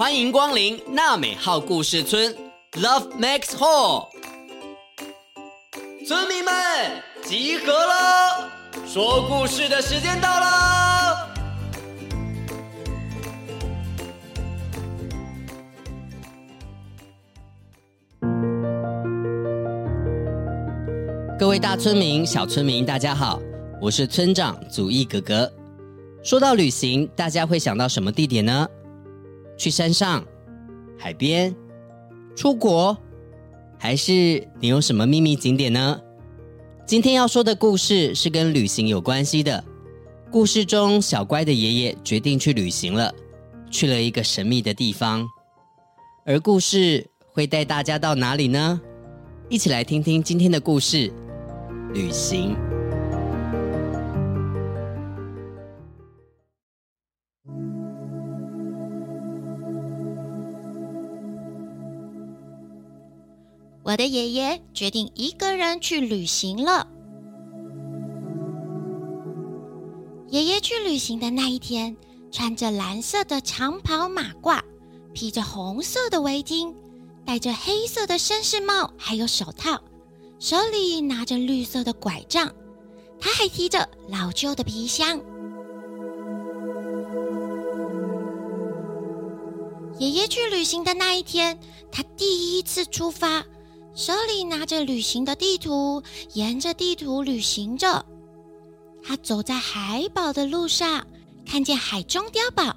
欢迎光临娜美号故事村，Love Max Hall。村民们集合了，说故事的时间到喽。各位大村民、小村民，大家好，我是村长祖义哥哥。说到旅行，大家会想到什么地点呢？去山上、海边、出国，还是你有什么秘密景点呢？今天要说的故事是跟旅行有关系的。故事中，小乖的爷爷决定去旅行了，去了一个神秘的地方。而故事会带大家到哪里呢？一起来听听今天的故事：旅行。我的爷爷决定一个人去旅行了。爷爷去旅行的那一天，穿着蓝色的长袍马褂，披着红色的围巾，戴着黑色的绅士帽，还有手套，手里拿着绿色的拐杖，他还提着老旧的皮箱。爷爷去旅行的那一天，他第一次出发。手里拿着旅行的地图，沿着地图旅行着。他走在海堡的路上，看见海中碉堡、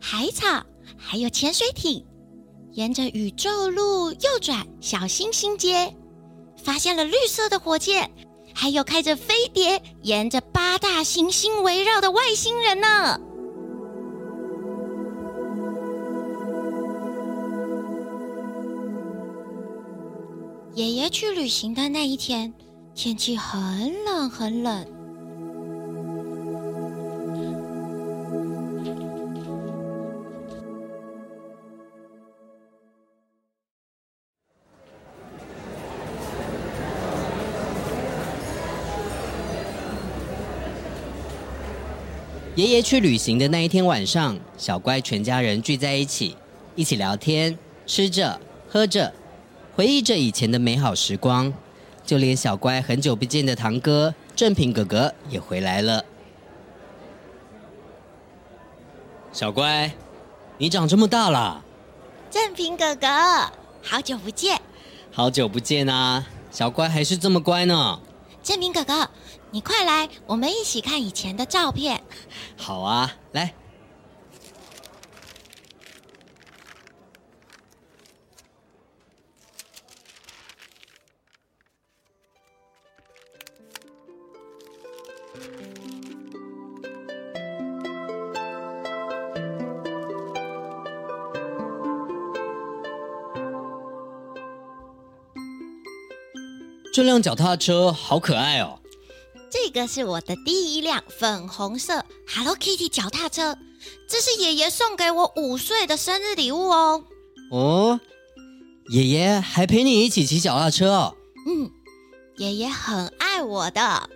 海草，还有潜水艇。沿着宇宙路右转，小星星街，发现了绿色的火箭，还有开着飞碟，沿着八大行星围绕的外星人呢。爷爷去旅行的那一天，天气很冷很冷。爷爷去旅行的那一天晚上，小乖全家人聚在一起，一起聊天，吃着，喝着。回忆着以前的美好时光，就连小乖很久不见的堂哥正平哥哥也回来了。小乖，你长这么大了。正平哥哥，好久不见。好久不见啊，小乖还是这么乖呢。正平哥哥，你快来，我们一起看以前的照片。好啊，来。这辆脚踏车好可爱哦！这个是我的第一辆粉红色 Hello Kitty 脚踏车，这是爷爷送给我五岁的生日礼物哦。哦，爷爷还陪你一起骑脚踏车哦？嗯，爷爷很爱我的。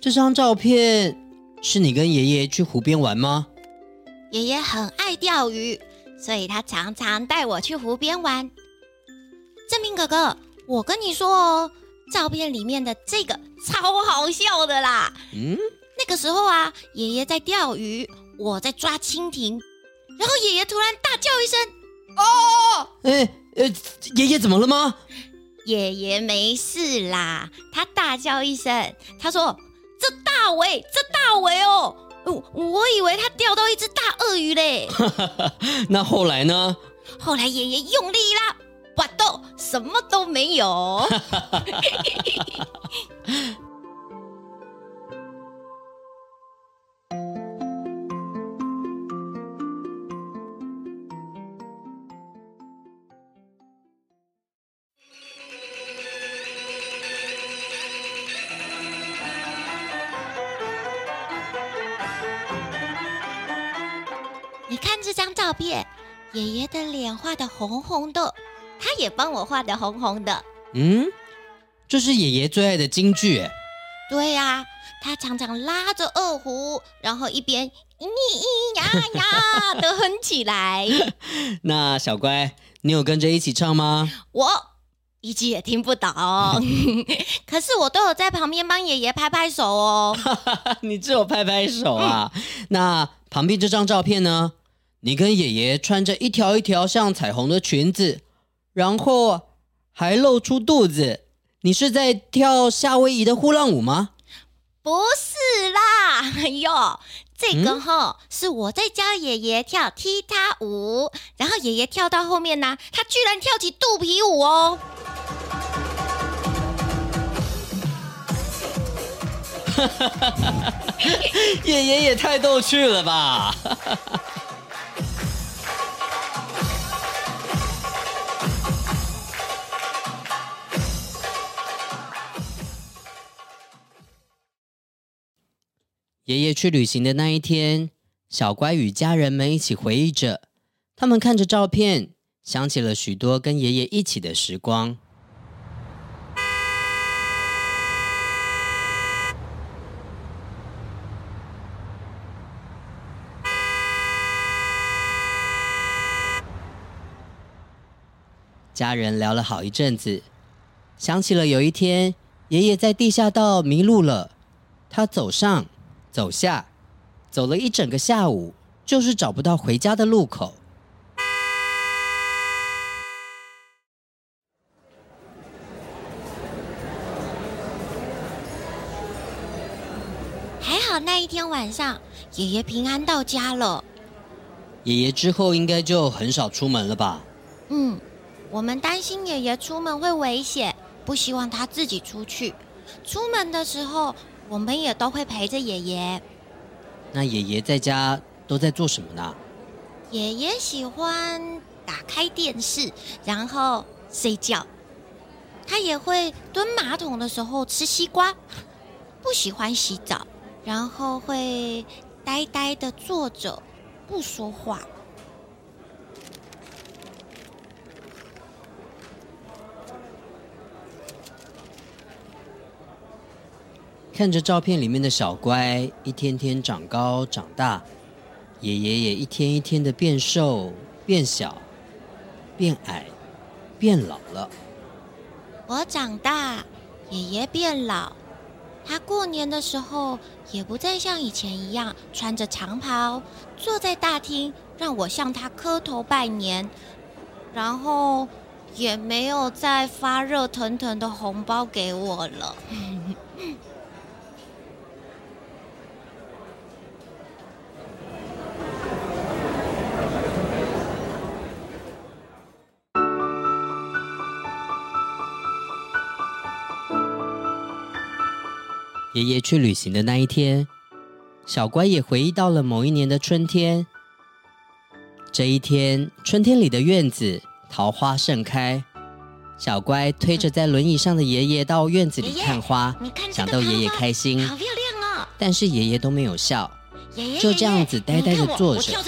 这张照片是你跟爷爷去湖边玩吗？爷爷很爱钓鱼。所以他常常带我去湖边玩。正明哥哥，我跟你说哦，照片里面的这个超好笑的啦。嗯，那个时候啊，爷爷在钓鱼，我在抓蜻蜓，然后爷爷突然大叫一声：“哦！”哎，呃，爷爷怎么了吗？爷爷没事啦，他大叫一声，他说：“这大尾，这大尾哦。”我我以为他钓到一只大鳄鱼嘞，那后来呢？后来爷爷用力拉，哇豆什么都没有。爷爷的脸画的红红的，他也帮我画的红红的。嗯，这是爷爷最爱的京剧。对呀、啊，他常常拉着二胡，然后一边咿咿呀呀的哼起来。那小乖，你有跟着一起唱吗？我一句也听不懂，可是我都有在旁边帮爷爷拍拍手哦。你只有拍拍手啊？嗯、那旁边这张照片呢？你跟爷爷穿着一条一条像彩虹的裙子，然后还露出肚子。你是在跳夏威夷的呼浪舞吗？不是啦，哎呦，这个哈、嗯、是我在教爷爷跳踢踏舞，然后爷爷跳到后面呢，他居然跳起肚皮舞哦！爷爷也太逗趣了吧！爷爷去旅行的那一天，小乖与家人们一起回忆着。他们看着照片，想起了许多跟爷爷一起的时光。家人聊了好一阵子，想起了有一天，爷爷在地下道迷路了，他走上。走下，走了一整个下午，就是找不到回家的路口。还好那一天晚上，爷爷平安到家了。爷爷之后应该就很少出门了吧？嗯，我们担心爷爷出门会危险，不希望他自己出去。出门的时候。我们也都会陪着爷爷。那爷爷在家都在做什么呢？爷爷喜欢打开电视，然后睡觉。他也会蹲马桶的时候吃西瓜，不喜欢洗澡，然后会呆呆的坐着，不说话。看着照片里面的小乖一天天长高长大，爷爷也一天一天的变瘦、变小、变矮、变老了。我长大，爷爷变老。他过年的时候也不再像以前一样穿着长袍，坐在大厅让我向他磕头拜年，然后也没有再发热腾腾的红包给我了。爷爷去旅行的那一天，小乖也回忆到了某一年的春天。这一天，春天里的院子桃花盛开，小乖推着在轮椅上的爷爷到院子里看花，爷爷，看想逗爷爷开心。好漂亮哦！但是爷爷都没有笑，就这样子呆呆的坐着。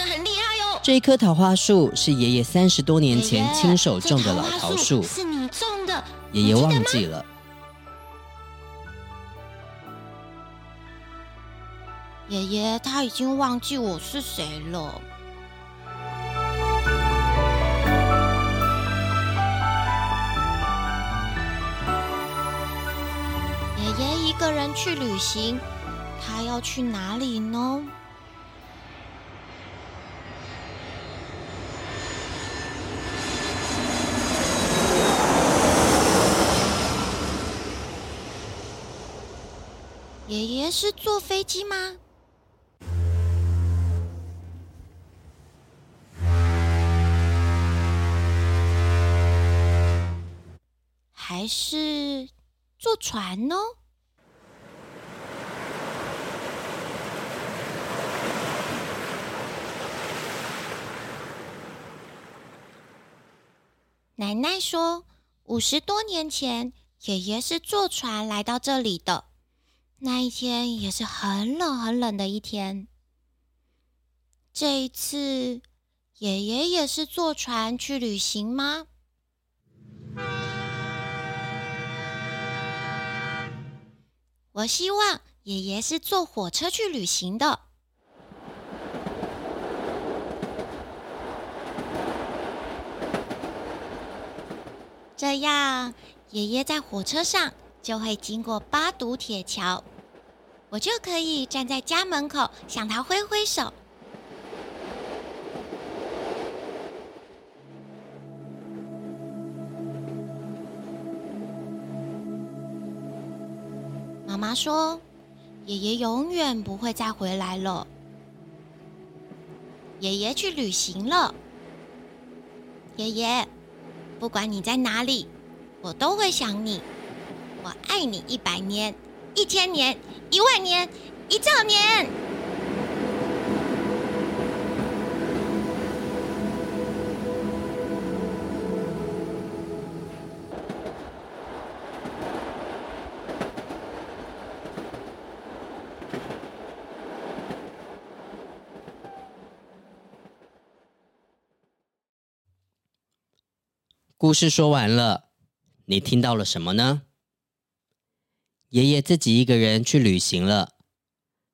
这一棵桃花树是爷爷三十多年前亲手种的老桃树，是你种的？爷爷忘记了。爷爷他已经忘记我是谁了。爷爷一个人去旅行，他要去哪里呢？爷爷是坐飞机吗？是坐船呢？奶奶说，五十多年前，爷爷是坐船来到这里的。那一天也是很冷很冷的一天。这一次，爷爷也是坐船去旅行吗？我希望爷爷是坐火车去旅行的。这样，爷爷在火车上就会经过八堵铁桥，我就可以站在家门口向他挥挥手。妈说：“爷爷永远不会再回来了。爷爷去旅行了。爷爷，不管你在哪里，我都会想你。我爱你一百年、一千年、一万年、一兆年。”故事说完了，你听到了什么呢？爷爷自己一个人去旅行了。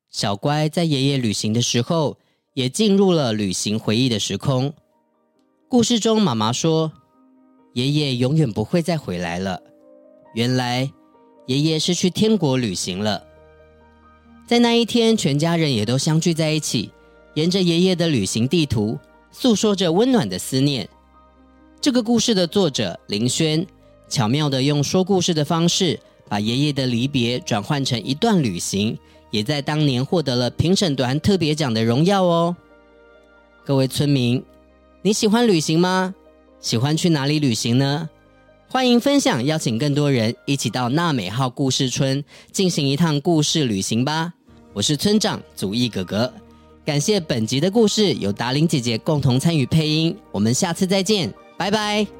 小乖在爷爷旅行的时候，也进入了旅行回忆的时空。故事中，妈妈说，爷爷永远不会再回来了。原来，爷爷是去天国旅行了。在那一天，全家人也都相聚在一起，沿着爷爷的旅行地图，诉说着温暖的思念。这个故事的作者林轩巧妙地用说故事的方式，把爷爷的离别转换成一段旅行，也在当年获得了评审团特别奖的荣耀哦。各位村民，你喜欢旅行吗？喜欢去哪里旅行呢？欢迎分享，邀请更多人一起到娜美号故事村进行一趟故事旅行吧。我是村长祖义哥哥，感谢本集的故事由达伶姐姐共同参与配音，我们下次再见。拜拜。